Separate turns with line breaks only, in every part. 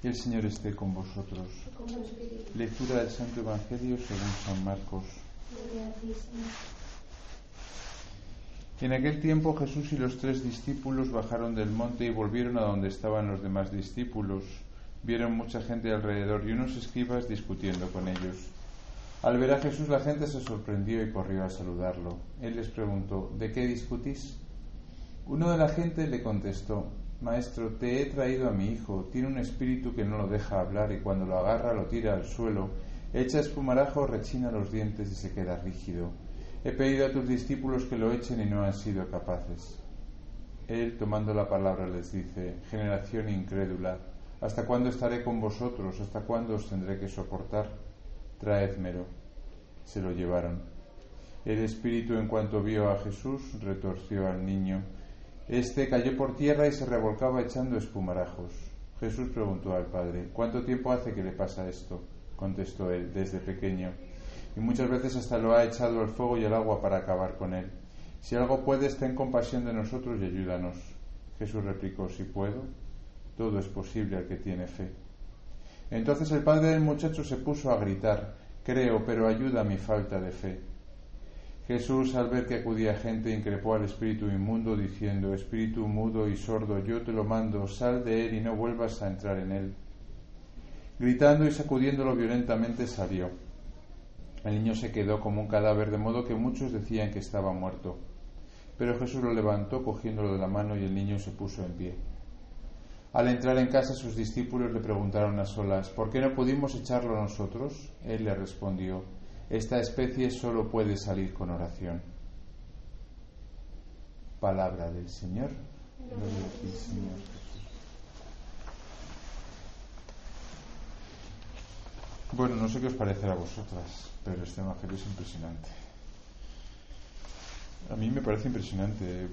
El Señor esté con vosotros. Lectura del Santo Evangelio según San Marcos. En aquel tiempo Jesús y los tres discípulos bajaron del monte y volvieron a donde estaban los demás discípulos. Vieron mucha gente alrededor y unos escribas discutiendo con ellos. Al ver a Jesús la gente se sorprendió y corrió a saludarlo. Él les preguntó, ¿de qué discutís? Uno de la gente le contestó, Maestro, te he traído a mi hijo. Tiene un espíritu que no lo deja hablar y cuando lo agarra lo tira al suelo. Echa espumarajo, rechina los dientes y se queda rígido. He pedido a tus discípulos que lo echen y no han sido capaces. Él, tomando la palabra, les dice, Generación incrédula, ¿hasta cuándo estaré con vosotros? ¿Hasta cuándo os tendré que soportar? Traédmelo. Se lo llevaron. El espíritu, en cuanto vio a Jesús, retorció al niño este cayó por tierra y se revolcaba echando espumarajos. Jesús preguntó al padre, ¿cuánto tiempo hace que le pasa esto? Contestó él, desde pequeño. Y muchas veces hasta lo ha echado al fuego y el agua para acabar con él. Si algo puedes, ten compasión de nosotros y ayúdanos. Jesús replicó, si puedo, todo es posible al que tiene fe. Entonces el padre del muchacho se puso a gritar, creo, pero ayuda mi falta de fe. Jesús, al ver que acudía gente, increpó al espíritu inmundo, diciendo, Espíritu mudo y sordo, yo te lo mando, sal de él y no vuelvas a entrar en él. Gritando y sacudiéndolo violentamente salió. El niño se quedó como un cadáver, de modo que muchos decían que estaba muerto. Pero Jesús lo levantó, cogiéndolo de la mano, y el niño se puso en pie. Al entrar en casa sus discípulos le preguntaron a solas, ¿por qué no pudimos echarlo nosotros? Él le respondió, esta especie solo puede salir con oración. Palabra del Señor. Bueno, no sé qué os parecerá a vosotras, pero este evangelio es impresionante. A mí me parece impresionante.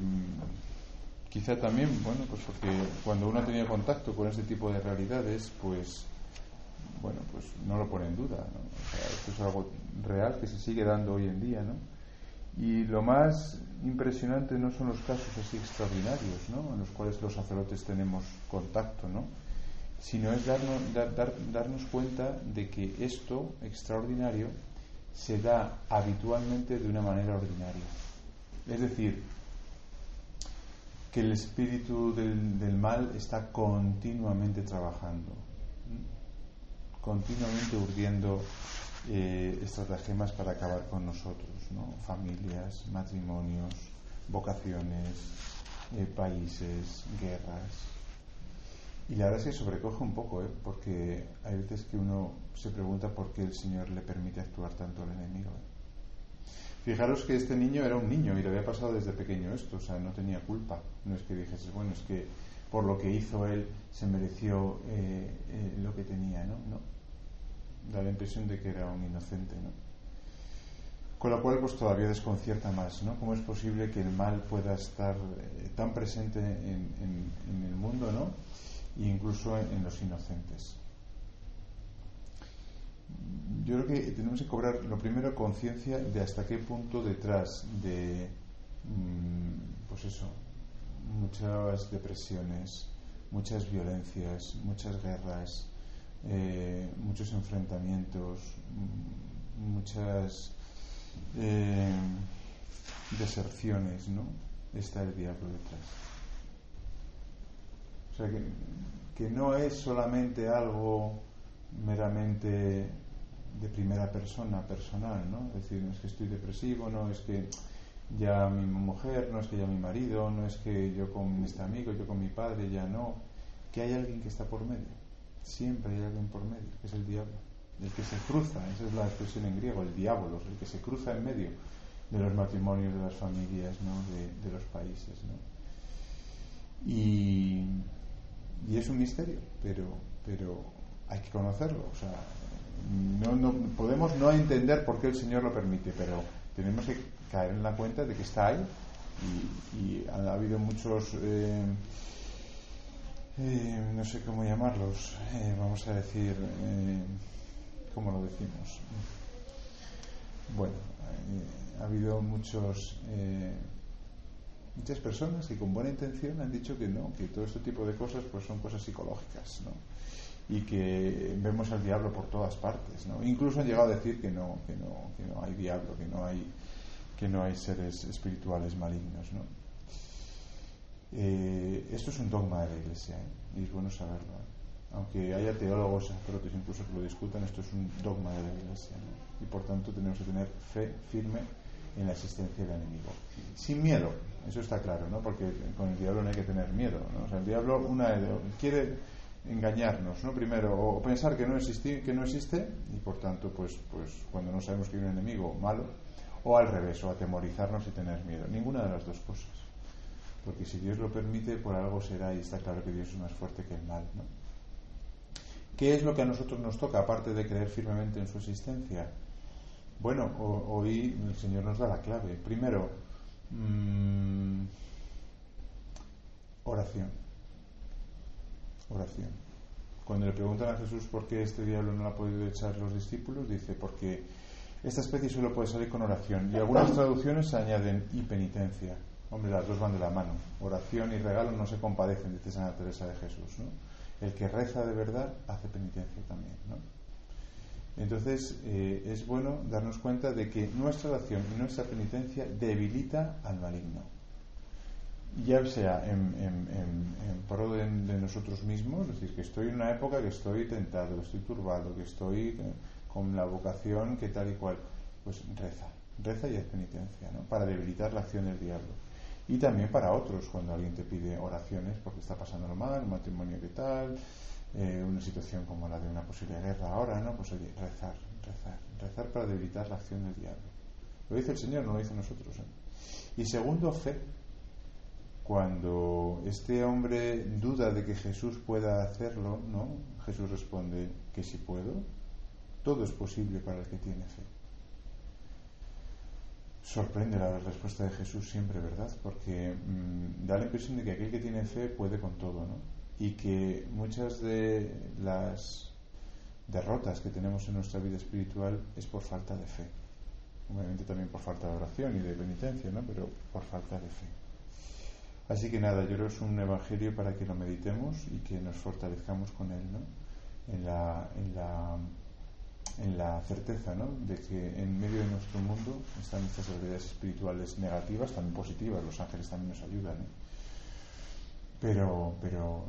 Quizá también, bueno, pues porque cuando uno ha tenido contacto con este tipo de realidades, pues bueno, pues no lo pone en duda. esto es algo real que se sigue dando hoy en día. ¿no? Y lo más impresionante no son los casos así extraordinarios, ¿no? en los cuales los sacerdotes tenemos contacto, ¿no? sino es darnos, darnos cuenta de que esto extraordinario se da habitualmente de una manera ordinaria. Es decir, que el espíritu del, del mal está continuamente trabajando continuamente urdiendo eh, estratagemas para acabar con nosotros, ¿no? familias, matrimonios, vocaciones, eh, países, guerras. Y la verdad es que sobrecoge un poco, ¿eh? porque hay veces que uno se pregunta por qué el Señor le permite actuar tanto al enemigo. Fijaros que este niño era un niño y le había pasado desde pequeño esto, o sea, no tenía culpa. No es que dijese, bueno, es que por lo que hizo él se mereció lo que tenía, ¿no? No, da la impresión de que era un inocente, ¿no? Con lo cual, pues todavía desconcierta más, ¿no? ¿Cómo es posible que el mal pueda estar eh, tan presente en, el mundo, ¿no? E incluso en, los inocentes. Yo creo que tenemos que cobrar, lo primero, conciencia de hasta qué punto detrás de, mm, pues eso, muchas depresiones, muchas violencias, muchas guerras, eh, muchos enfrentamientos, mm, muchas eh, deserciones, ¿no? Está el diablo detrás. O sea que, que no es solamente algo meramente de primera persona, personal, ¿no? Es decir, no es que estoy depresivo, no es que ya mi mujer, no es que ya mi marido, no es que yo con este amigo, yo con mi padre, ya no, que hay alguien que está por medio siempre hay alguien por medio, que es el diablo, el que se cruza, esa es la expresión en griego, el diablo, el que se cruza en medio de los matrimonios, de las familias, ¿no? de, los países. ¿no? Y, y, es un misterio, pero, pero hay que conocerlo. No, no, podemos no entender por qué el Señor lo permite, pero tenemos que caer en la cuenta de que está ahí y, ha habido muchos... Eh, eh, no sé cómo llamarlos, eh, vamos a decir, eh, ¿cómo lo decimos? Bueno, ha habido muchos, muchas personas que con buena intención han dicho que no, que todo este tipo de cosas pues son cosas psicológicas, ¿no? y que vemos al diablo por todas partes. ¿no? Incluso han llegado a decir que no, que no, que no hay diablo, que no hay, que no hay seres espirituales malignos. ¿no? Eh, esto es un dogma de la Iglesia ¿eh? y es bueno saberlo. ¿eh? Aunque haya teólogos, sacerdotes incluso que lo discutan, esto es un dogma de la Iglesia y por tanto tenemos que tener fe firme en la existencia del enemigo. Sin miedo, eso está claro, ¿no? porque con el diablo no hay que tener miedo. ¿no? O sea, el diablo una, quiere engañarnos, ¿no? Primero, o pensar que no, existe, que no existe y por tanto, pues, pues cuando no sabemos que hay un enemigo malo, o al revés, o atemorizarnos y tener miedo. Ninguna de las dos cosas. Porque si Dios lo permite, por algo será y está claro que Dios es más fuerte que el mal, ¿no? ¿Qué es lo que a nosotros nos toca, aparte de creer firmemente en su existencia? Bueno, hoy el Señor nos da la clave. Primero, mmm, oración oración. Cuando le preguntan a Jesús por qué este diablo no lo ha podido echar los discípulos, dice, porque esta especie solo puede salir con oración. Y algunas traducciones añaden y penitencia. Hombre, las dos van de la mano. Oración y regalo no se compadecen, dice Santa Teresa de Jesús. ¿no? El que reza de verdad hace penitencia también. ¿no? Entonces, eh, es bueno darnos cuenta de que nuestra oración y nuestra penitencia debilita al maligno ya sea en, en, de, nosotros mismos, es decir, que estoy en una época que estoy tentado, que estoy turbado, que estoy eh, con la vocación que tal y cual, pues reza, reza y es penitencia, ¿no? Para debilitar la acción del diablo. Y también para otros, cuando alguien te pide oraciones porque está pasando lo mal, un matrimonio que tal, eh, una situación como la de una posible guerra ahora, ¿no? Pues oye, rezar, rezar, rezar para debilitar la acción del diablo. Lo dice el Señor, no lo dice nosotros. ¿eh? Y segundo, fe cuando este hombre duda de que Jesús pueda hacerlo, ¿no? Jesús responde que si puedo, todo es posible para el que tiene fe. Sorprende la respuesta de Jesús siempre, ¿verdad? Porque mm, da la impresión de que aquel que tiene fe puede con todo, ¿no? Y que muchas de las derrotas que tenemos en nuestra vida espiritual es por falta de fe. Obviamente también por falta de oración y de penitencia, ¿no? Pero por falta de fe. Así que nada, yo creo que es un evangelio para que lo meditemos y que nos fortalezcamos con él, ¿no? En la, en la, en la certeza, ¿no? De que en medio de nuestro mundo están estas realidades espirituales negativas, también positivas, los ángeles también nos ayudan, ¿eh? pero, pero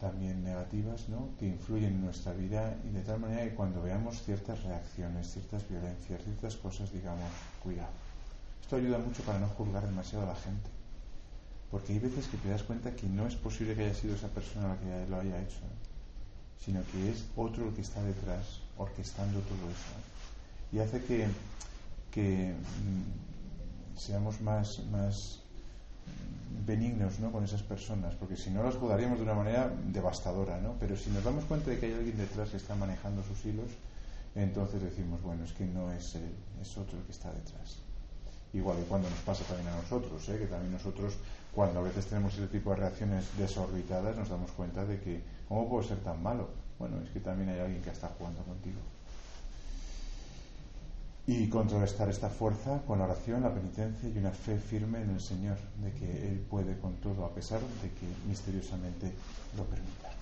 también negativas, ¿no? Que influyen en nuestra vida y de tal manera que cuando veamos ciertas reacciones, ciertas violencias, ciertas cosas, digamos, cuidado. Esto ayuda mucho para no juzgar demasiado a la gente porque hay veces que te das cuenta que no es posible que haya sido esa persona la que lo haya hecho, sino que es otro el que está detrás, orquestando todo eso. Y hace que, que mm, seamos más, más benignos ¿no? con esas personas, porque si no las jugaríamos de una manera devastadora, ¿no? pero si nos damos cuenta de que hay alguien detrás que está manejando sus hilos, entonces decimos, bueno, es que no es él, es otro el que está detrás. Igual que cuando nos pasa también a nosotros, ¿eh? que también nosotros cuando a veces tenemos ese tipo de reacciones desorbitadas nos damos cuenta de que, ¿cómo puedo ser tan malo? Bueno, es que también hay alguien que está jugando contigo. Y contrarrestar esta fuerza con la oración, la penitencia y una fe firme en el Señor, de que Él puede con todo, a pesar de que misteriosamente lo permita.